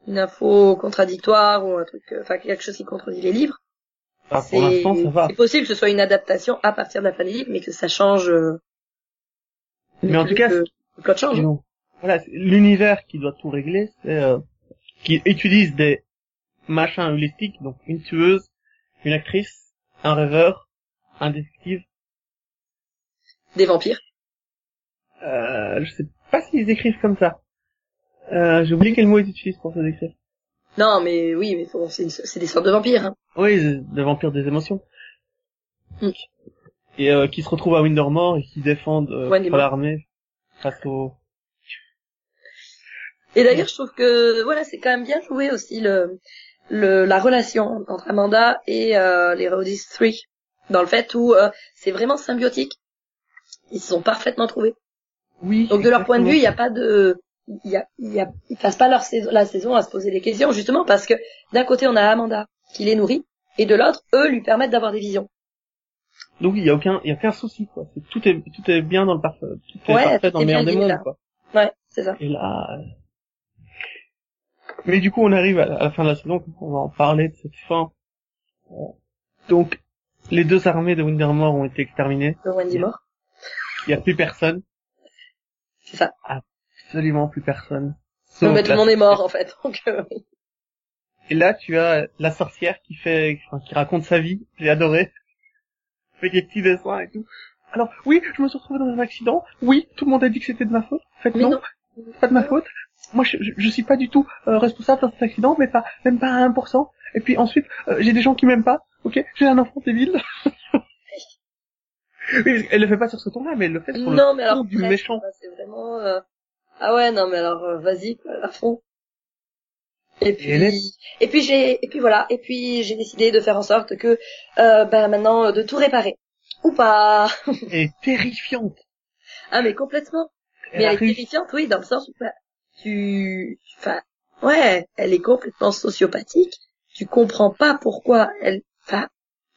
une info contradictoire ou un truc, euh, enfin quelque chose qui contredit les livres. C'est, pour l'instant, ça va. c'est possible que ce soit une adaptation à partir de la fin des livres, mais que ça change. euh, Mais en tout cas, le, plot change. Non. Voilà, l'univers qui doit tout régler, c'est euh, qui utilise des machins holistiques, donc une tueuse, une actrice, un rêveur, un détective. Des vampires. Euh, je sais pas s'ils écrivent comme ça. Euh, j'ai oublié quel mot ils utilisent pour se décrire. Non, mais oui, mais bon, c'est des sortes de vampires. Hein. Oui, des vampires des émotions. Mm. Et euh, qui se retrouvent à Windermore et qui défendent euh, l'armée face au... Et d'ailleurs, je trouve que voilà, c'est quand même bien joué aussi le, le la relation entre Amanda et euh, les Rhodys 3 dans le fait où euh, c'est vraiment symbiotique. Ils se sont parfaitement trouvés. Oui. Donc de leur point de vue, il n'y a pas de il y a, y a, ils passent pas leur saison, la saison à se poser des questions, justement parce que d'un côté on a Amanda qui les nourrit, et de l'autre, eux lui permettent d'avoir des visions. Donc il y a aucun, il y a aucun souci quoi. Tout est, tout est bien dans le parfait, tout est Ouais, parfait tout dans est le meilleur des mondes quoi. Ouais, c'est ça. Et là, euh, mais du coup on arrive à la, à la fin de la saison, on va en parler de cette fin. Euh, Donc les deux armées de Windermore ont été exterminées. Le Wendy mort. Il y a plus personne, C'est ça. absolument plus personne. Bah, tout le monde est mort en fait. Donc euh, oui. Et là tu as la sorcière qui fait, enfin, qui raconte sa vie. J'ai adoré. Fait des petits dessins et tout. Alors oui, je me suis retrouvé dans un accident. Oui, tout le monde a dit que c'était de ma faute. En fait non, non. pas de ma faute. Moi, je, je, je suis pas du tout euh, responsable de cet accident, mais pas même pas à 1%. Et puis ensuite, euh, j'ai des gens qui m'aiment pas. Ok, j'ai un enfant débile. oui, parce qu'elle le fait pas sur ce ton-là, mais elle le fait sur Non, le mais alors ton du presque, méchant. c'est vraiment euh, ah ouais non mais alors euh, vas-y à fond. Et puis et puis j'ai et puis voilà et puis j'ai décidé de faire en sorte que euh, ben maintenant de tout réparer ou pas. Elle est terrifiante. Ah mais complètement. Elle Mais elle est terrifiante oui dans le sens où bah, tu enfin ouais elle est complètement sociopathique. Tu comprends pas pourquoi elle enfin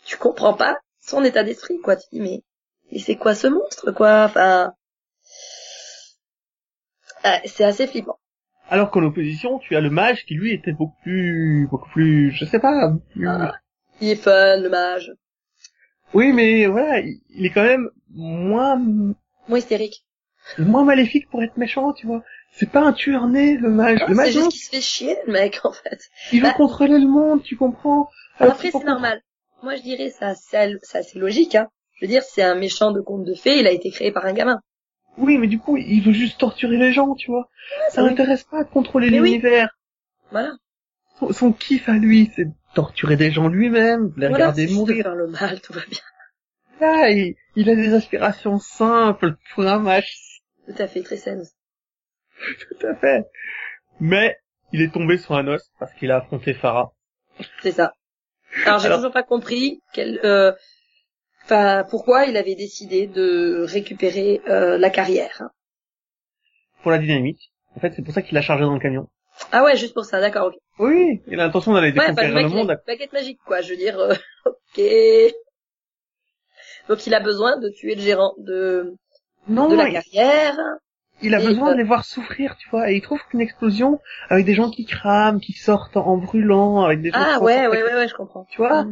tu comprends pas son état d'esprit quoi. Tu dis mais mais c'est quoi ce monstre quoi? Enfin euh, c'est assez flippant. Alors qu'en opposition, tu as le mage qui lui était beaucoup plus, beaucoup plus, je sais pas. plus- Ah. Il est fun le mage, Oui, mais voilà, il est quand même moins, moins hystérique. moins maléfique pour être méchant, tu vois. C'est pas un tueur né, le mage. Non, le c'est mage, non, juste qu'il se fait chier le mec en fait. il veut bah- contrôler le monde, tu comprends. Alors Après c'est normal. Moi je dirais ça c'est ça c'est logique hein. Je veux dire c'est un méchant de conte de fées, il a été créé par un gamin. Oui, mais du coup, il veut juste torturer les gens, tu vois. Ça l'intéresse pas de contrôler Mais oui. l'univers. Voilà. son, son kiff à lui, c'est de torturer des gens lui-même, de les Voilà, regarder mourir. faire le mal, tout va bien. Là, il, il a des aspirations simples pour un match, Tout à fait, très saine. tout à fait. Mais il est tombé sur un os parce qu'il a affronté Farah. C'est ça. Alors j'ai toujours pas compris quel, euh, enfin pourquoi il avait décidé de récupérer euh, la carrière. Pour la dynamite. En fait, c'est pour ça qu'il l'a chargé dans le camion. Ah ouais, juste pour ça, d'accord. Oui, il a l'intention d'aller Ouais, enfin, le monde. une baguette magique, quoi. Je veux dire, euh, ok. Donc il a besoin de tuer le gérant de, Non, de la il- carrière. il a besoin euh, de les voir souffrir, tu vois. Et il trouve qu'une explosion avec des gens qui crament, qui sortent en brûlant, avec des gens Ah qui ouais, ouais, ouais, ouais, je comprends. Tu vois?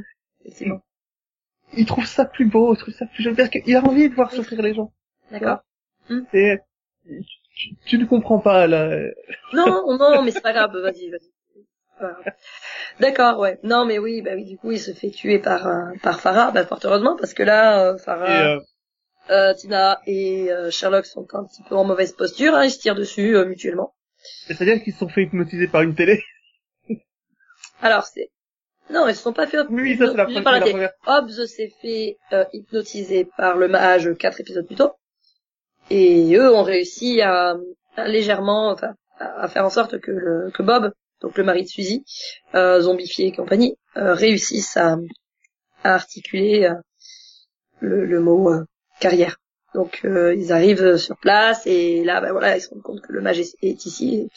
Il trouve ça plus beau, il trouve ça plus joli parce qu'il a envie de voir Oui. souffrir les gens. D'accord. Et tu, tu ne comprends pas là. Non, non, mais c'est pas grave, vas-y, vas-y. D'accord, ouais. Non, mais oui, bah oui, du coup, il se fait tuer par euh, par Farah, bah fort heureusement, parce que là, euh, Et, Farah, euh, euh, Tina et Sherlock sont un petit peu en mauvaise posture, hein, ils se tirent dessus euh, mutuellement. C'est-à-dire qu'ils se sont fait hypnotiser par une télé. Alors c'est, non, ils se sont pas fait Oui, ça c'est la, par s'est fait euh, hypnotiser par le mage quatre épisodes plus tôt, et eux ont réussi à, à légèrement, enfin, à, à faire en sorte que le que Bob, donc le mari de Suzy, euh, zombifié et compagnie, euh, réussissent à, à articuler euh, le, le mot euh, carrière. Donc euh, ils arrivent sur place et là, ben voilà, ils se rendent compte que le mage est, est ici. et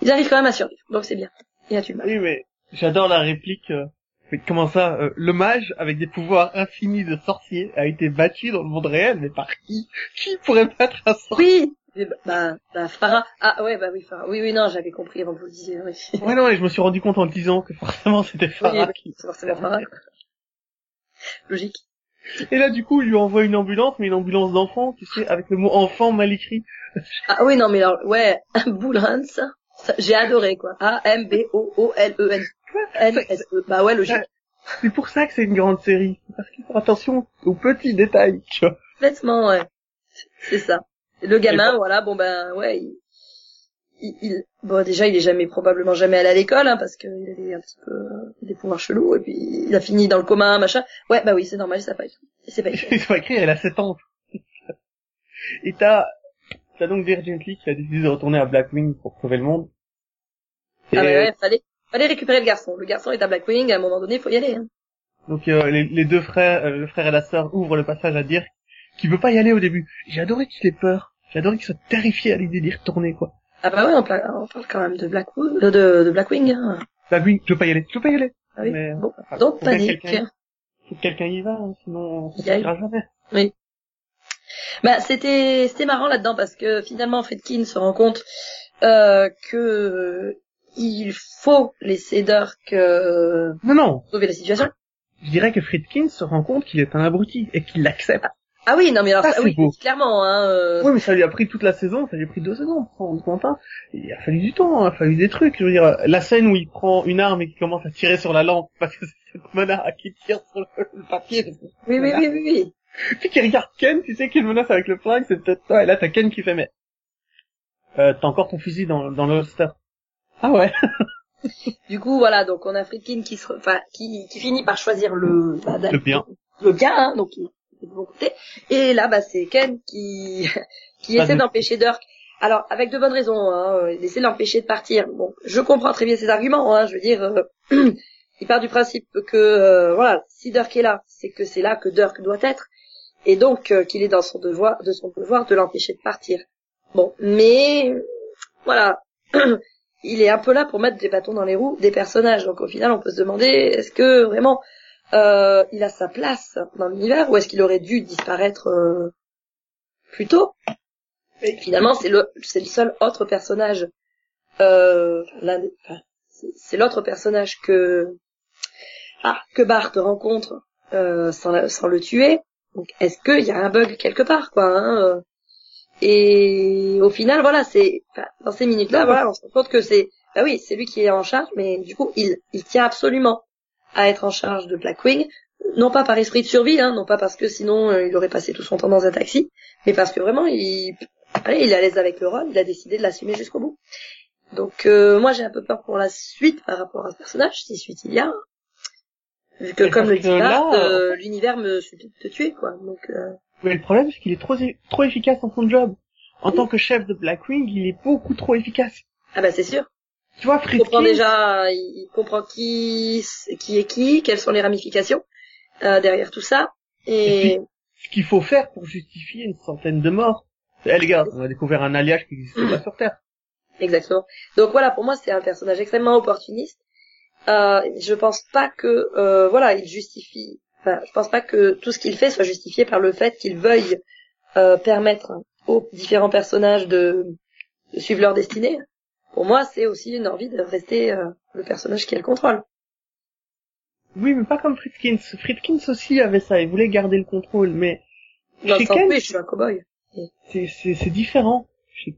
ils arrivent quand même à survivre, donc c'est bien. Il a tué le. Oui, mais j'adore la réplique. euh, mais comment ça euh, Le mage, avec des pouvoirs infinis de sorcier, a été battu dans le monde réel, mais par qui? Qui pourrait battre un sorcier? Oui, bah, bah, bah, Farah. Ah ouais, bah oui, Farah. Oui, oui, non, j'avais compris avant que vous le disiez. Oui, Ouais, non, et je me suis rendu compte en le disant que forcément c'était Farah oui qui... c'est forcément Farah. Logique. Et là, du coup, il lui envoie une ambulance, mais une ambulance d'enfant, tu sais, avec le mot enfant mal écrit. Ah oui, non, mais alors, ouais, Boulans, ça, j'ai adoré, quoi. A-M-B-O-O-L-E-N. N-S-E. Bah ouais, logique. C'est pour ça que c'est une grande série. Parce qu'il faut attention aux petits détails, tu vois. Complètement, ouais. C'est ça. Le Et gamin, voilà, bon ben, ouais, il, il, il- bon déjà, il est jamais, probablement jamais allé à l'école, hein, parce qu'il avait un petit peu euh, des pouvoirs chelous, et puis il a fini dans le coma, machin. Ouais, bah oui, c'est normal, ça pas écrit. C'est pas écrit. Sont écrits, elle a 7 ans. Et t'as, t'as donc Gently qui a décidé de retourner à Blackwing pour sauver le monde. Et, Ah bah ouais, fallait, fallait récupérer le garçon. Le garçon est à Blackwing, à un moment donné, faut y aller. Hein. Donc euh, les, les deux frères, euh, le frère et la sœur ouvrent le passage à Dirk, qui veut pas y aller au début. J'ai adoré qu'il ait peur. J'ai adoré qu'il soit terrifié à l'idée d'y retourner, quoi. Ah bah ouais, on, parle quand même de Blackwood, de, de, de Blackwing. Hein. Blackwing, je veux pas y aller, je veux pas y aller. Ah oui. Mais, Bon, enfin, donc panique. quelqu'un- Faut que quelqu'un y va, hein, sinon on ira jamais. Bah c'était c'était marrant là-dedans parce que finalement Friedkin se rend compte euh, que il faut laisser Dirk euh, Non, non, sauver la situation. je dirais que Friedkin se rend compte qu'il est un abruti et qu'il l'accepte. Ah oui, non mais alors Ah, oui, beau. clairement hein. euh, Oui, mais ça lui a pris toute la saison, ça lui a pris deux saisons pour s'en rendre compte. Il a fallu du temps, hein, il a fallu des trucs. Je veux dire, la scène où il prend une arme et qu'il commence à tirer sur la lampe parce que c'est cette menace qui tire sur le, le papier. Oui oui oui oui oui. Puis qui regarde Ken, tu sais qu'il menace avec le flingue, c'est peut-être toi. Et là, t'as Ken qui fait, mais euh, t'as encore ton fusil dans, dans le holster. Ah ouais. Du coup voilà, donc on a Friedkin qui se, re- enfin qui, qui finit par choisir le bah, Le bien. le bien, hein, donc il est de bon côté. Et là, bah, c'est Ken qui, qui essaie de- d'empêcher Dirk. Alors, avec de bonnes raisons, hein, euh, il essaie de l'empêcher de partir. Bon, je comprends très bien ses arguments, hein, je veux dire, euh, il part du principe que, euh, voilà, si Dirk est là, c'est que c'est là que Dirk doit être, et donc euh, qu'il est dans son devoir, de son devoir de l'empêcher de partir. Bon, mais, voilà, il est un peu là pour mettre des bâtons dans les roues des personnages, donc au final, on peut se demander, est-ce que vraiment, euh, il a sa place dans l'univers ou est-ce qu'il aurait dû disparaître euh, plus tôt? Et Finalement, c'est le c'est le seul autre personnage. Euh, l'un des- enfin, c'est- l'autre personnage que ah que Bart rencontre euh, sans, sans le tuer. Donc, est-ce qu'il y a un bug quelque part, quoi hein. Et au final, voilà, c'est dans ces minutes-là, voilà, on se rend compte que c'est bah oui, c'est lui qui est en charge, mais du coup, il il tient absolument à être en charge de Blackwing, non pas par esprit de survie, hein, non pas parce que sinon euh, il aurait passé tout son temps dans un taxi, mais parce que vraiment il, allez, il est à l'aise avec le rôle, il a décidé de l'assumer jusqu'au bout. Donc euh, moi j'ai un peu peur pour la suite par rapport à ce personnage, si suite il y a. Vu que comme le dit Bart, euh, l'univers me suffit de te tuer quoi. Donc euh, Mais le problème, c'est qu'il est trop, trop efficace dans son job. En tant que chef de Blackwing, il est beaucoup trop efficace. ah bah c'est sûr. Tu vois, Il Friedkin, comprend déjà, il comprend qui qui est qui, quelles sont les ramifications euh, derrière tout ça. Et ce qu'il faut faire pour justifier une centaine de morts. Eh les gars, on a découvert un alliage qui n'existe pas sur Terre. Exactement. Donc voilà, pour moi, c'est un personnage extrêmement opportuniste. Euh, je pense pas que, euh, voilà, il justifie. Enfin, je pense pas que tout ce qu'il fait soit justifié par le fait qu'il veuille euh, permettre aux différents personnages de, de suivre leur destinée. Pour moi, c'est aussi une envie de rester euh, le personnage qui a le contrôle. Oui, mais pas comme Friedkins. Friedkins aussi avait ça, il voulait garder le contrôle, mais Dans Chez Ken, je suis un cow-boy. c'est, c'est, c'est différent. Chez-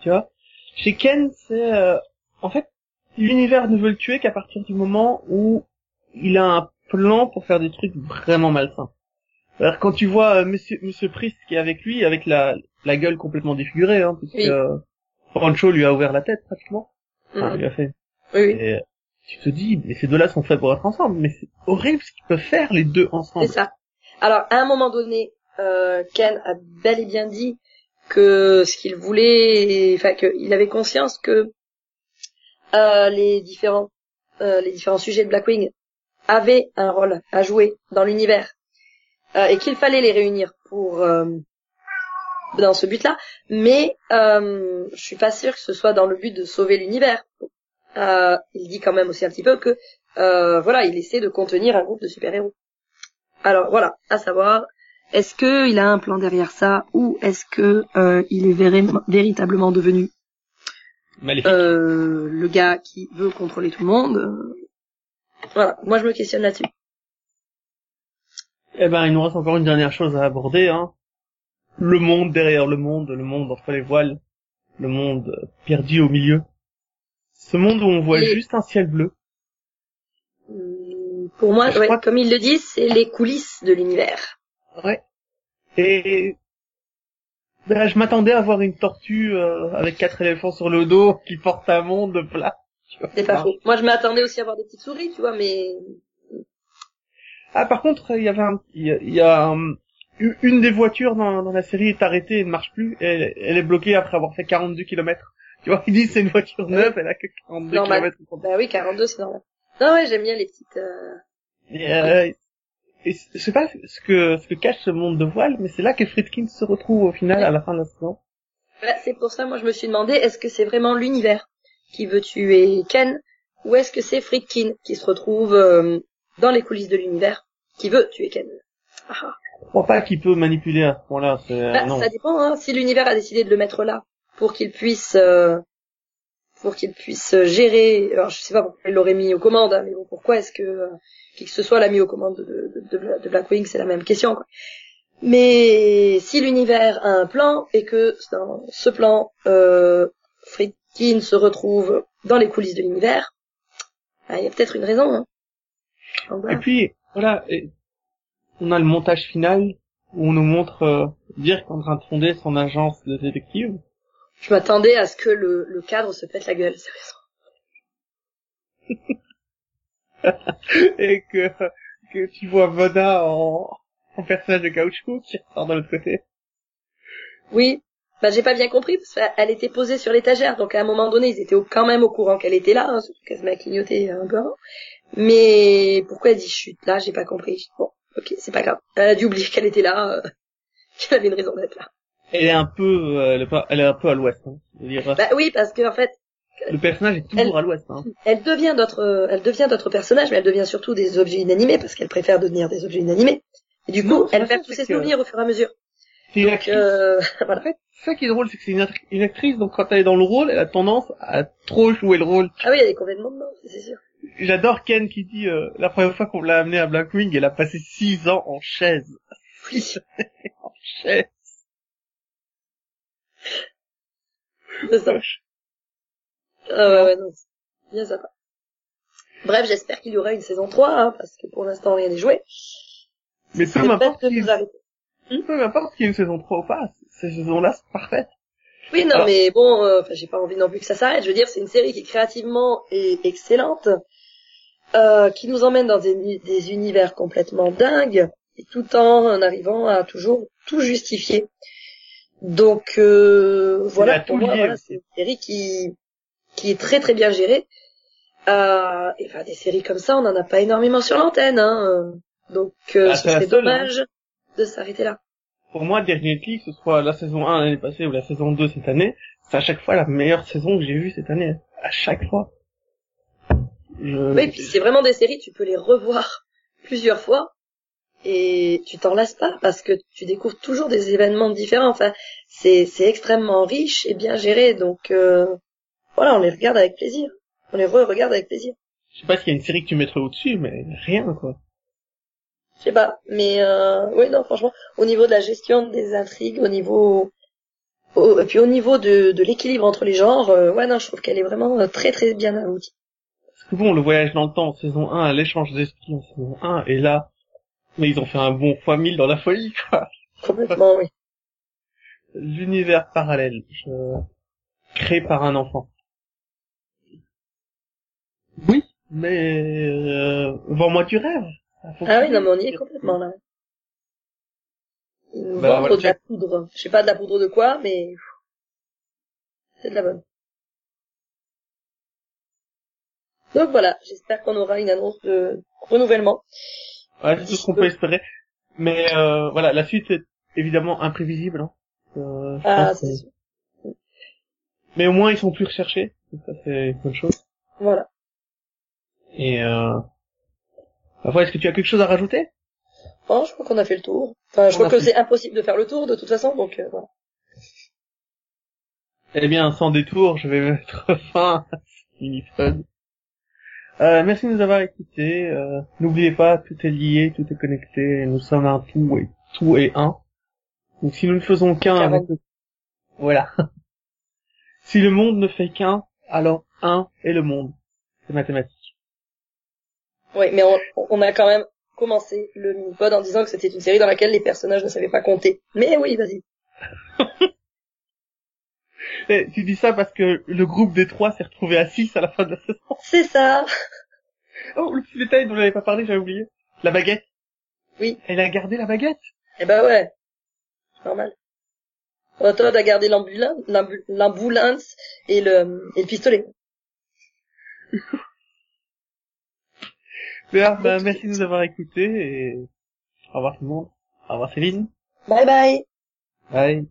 Tu vois? Chez Ken, c'est... euh, En fait, l'univers ne veut le tuer qu'à partir du moment où il a un plan pour faire des trucs vraiment malsains. Alors quand tu vois euh, Monsieur, Monsieur Priest qui est avec lui, avec la, la gueule complètement défigurée, hein, puisque Oui. euh, Rancho lui a ouvert la tête pratiquement. Enfin, lui a fait. Oui, oui. Et, euh, tu te dis, mais ces deux-là sont faits pour être ensemble, mais c'est horrible ce qu'ils peuvent faire les deux ensemble. C'est ça. Alors, à un moment donné, euh, Ken a bel et bien dit que ce qu'il voulait, enfin, qu'il avait conscience que euh, les différents, euh, les différents sujets de Blackwing avaient un rôle à jouer dans l'univers euh, et qu'il fallait les réunir pour euh, dans ce but-là. Mais euh, je suis pas sûre que ce soit dans le but de sauver l'univers. Euh, il dit quand même aussi un petit peu que euh, voilà, il essaie de contenir un groupe de super-héros. Alors voilà, à savoir, est-ce que il a un plan derrière ça ou est-ce que euh, il est véri- véritablement devenu euh, le gars qui veut contrôler tout le monde Voilà, moi je me questionne là-dessus. Eh ben, il nous reste encore une dernière chose à aborder, hein. Le monde derrière le monde, le monde entre les voiles, le monde perdu au milieu. Ce monde où on voit juste un ciel bleu. Hum, Pour moi, ouais, que- comme ils le disent, c'est les coulisses de l'univers. Ouais. Et ben, je m'attendais à voir une tortue euh, avec quatre éléphants sur le dos qui porte un monde plat. Tu vois. C'est pas Ah. faux. Moi, je m'attendais aussi à voir des petites souris, tu vois, mais Ah, par contre, il y avait un, il y a, il y a, um, u- une des voitures dans, dans la série est arrêtée et ne marche plus. Elle, elle est bloquée après avoir fait 42 km. Tu vois, ils disent c'est une voiture neuve, elle a que 42 Normal. km. bah oui, 42, c'est normal. Non, ouais, j'aime bien les petites. euh, Et, euh, et je sais pas ce que ce que cache ce monde de voile, mais c'est là que Friedkin se retrouve au final à la fin de la saison. Voilà, c'est pour ça, moi, je me suis demandé, est-ce que c'est vraiment l'univers? Qui veut tuer Ken, ou est-ce que c'est Friedkin qui se retrouve euh, dans les coulisses de l'univers, qui veut tuer Ken? Ah, ah. Je crois pas qu'il peut manipuler à ce point-là. Bah, ça dépend, hein. Si l'univers a décidé de le mettre là, pour qu'il puisse, euh, pour qu'il puisse gérer, alors je sais pas pourquoi il l'aurait mis aux commandes, hein, mais bon, pourquoi est-ce que euh, qui que ce soit l'a mis aux commandes de, de, de, de Blackwing, c'est la même question, quoi. Mais si l'univers a un plan et que dans ce plan, euh, Friedkin se retrouve dans les coulisses de l'univers, bah, il y a peut-être une raison. Hein. Donc, Et puis voilà, et on a le montage final où on nous montre euh, Dirk en train de fonder son agence de détective. Je m'attendais à ce que le, le cadre se pète la gueule, sérieusement. et que, que tu vois Voda en, en personnage de caoutchouc qui ressort de l'autre côté. Oui, bah j'ai pas bien compris parce qu'elle était posée sur l'étagère, donc à un moment donné ils étaient quand même au courant qu'elle était là, hein, surtout qu'elle se met à clignoter un peu avant. Mais pourquoi elle dit chute là, j'ai pas compris. Bon, ok, c'est pas grave. Elle a dû oublier qu'elle était là, euh, qu'elle avait une raison d'être là. Elle est un peu, euh, elle est, pas, elle est un peu à l'ouest. Hein. Bah oui, parce que en fait, le personnage est toujours à l'ouest. Hein. elle devient d'autres, euh, elle devient d'autres personnages, mais elle devient surtout des objets inanimés parce qu'elle préfère devenir des objets inanimés. Et du coup, Non, elle ça, tous ses souvenirs au fur et à mesure. C'est une actrice. euh, voilà. En fait, ça qui est drôle, c'est que c'est une, actri- une actrice, donc quand elle est dans le rôle, elle a tendance à trop jouer le rôle. Ah oui, elle est complètement dedans, c'est sûr. J'adore Ken qui dit, euh, la première fois qu'on l'a amenée à Blackwing, elle a passé six ans en chaise. Oui, En chaise. c'est ça. Ah ouais, ouais, non. Bien sympa. Bref, j'espère qu'il y aura une saison 3, hein, parce que pour l'instant rien n'est joué. Mais peu m'importe peu m'importe qu'il y ait une saison 3 ou pas, ces saisons-là sont parfaites. Oui, non, Alors- mais bon, euh, j'ai pas envie non plus que ça s'arrête. Je veux dire, c'est une série qui créativement est excellente, euh, qui nous emmène dans des, des univers complètement dingues, et tout en arrivant à toujours tout justifier. Donc euh, voilà, pour moi, voilà, c'est une série qui qui est très très bien gérée. Euh, et enfin, des séries comme ça, on en a pas énormément sur l'antenne, hein. Donc, euh, Ah, ce serait seule, dommage de s'arrêter là. Pour moi, Definitely, que ce soit la saison 1 l'année passée ou la saison 2 cette année, c'est à chaque fois la meilleure saison que j'ai vue cette année. À chaque fois. Je... Oui, puis c'est vraiment des séries, tu peux les revoir plusieurs fois et tu t'en lasses pas parce que tu découvres toujours des événements différents. Enfin, c'est c'est extrêmement riche et bien géré, donc euh, voilà, on les regarde avec plaisir. On les re-regarde avec plaisir. Je sais pas s'il y a une série que tu mettrais au-dessus, mais rien, quoi. Je sais pas, mais euh, oui, non, franchement, au niveau de la gestion des intrigues, au niveau au- et puis au niveau de, de l'équilibre entre les genres, euh, ouais, non, je trouve qu'elle est vraiment euh, très très bien aboutie. Parce que bon, le voyage dans le temps en saison 1, l'échange d'esprit en saison 1, et là, mais ils ont fait un bon fois 1000 dans la folie, quoi. Complètement, oui. L'univers parallèle, je... créé par un enfant. Oui, mais euh, vends-moi du rêve. Ah oui, non, mais on y est complètement là. Ils nous Bah, vendent voilà, de la poudre. Je sais pas de la poudre de quoi, mais c'est de la bonne. Donc voilà, j'espère qu'on aura une annonce de renouvellement. Ouais, c'est tout ce qu'on peut espérer. Mais euh, voilà, la suite est évidemment imprévisible. Hein. Euh, Ah, c'est sûr. Mais au moins ils sont plus recherchés. Ça c'est une bonne chose. Voilà. Et euh... Parfois, est-ce que tu as quelque chose à rajouter? Bon, je crois qu'on a fait le tour. Enfin, je On crois que fait- c'est impossible de faire le tour de toute façon, donc euh, voilà. Eh bien, sans détour, je vais mettre fin à ce mini-pod. Euh, merci de nous avoir écoutés. Euh, N'oubliez pas, tout est lié, tout est connecté. Nous sommes un tout et tout est un. Donc si nous ne faisons qu'un avec... 42. Voilà. si le monde ne fait qu'un, alors un est le monde. C'est mathématique. Oui, mais on, on a quand même commencé le mini-pod en disant que c'était une série dans laquelle les personnages ne savaient pas compter. Mais oui, vas-y. Eh, tu dis ça parce que le groupe des trois s'est retrouvé à 6 à la fin de la saison. C'est ça. Oh, le petit détail dont j'avais pas parlé, j'avais oublié. La baguette. Oui. Elle a gardé la baguette? Eh ben ouais. Normal. Euh, Todd a gardé l'ambulance, l'ambu- l'ambulance et le, et le pistolet. Bien, bah, merci de nous avoir écoutés et au revoir tout le monde. Au revoir Céline. Bye bye. Bye.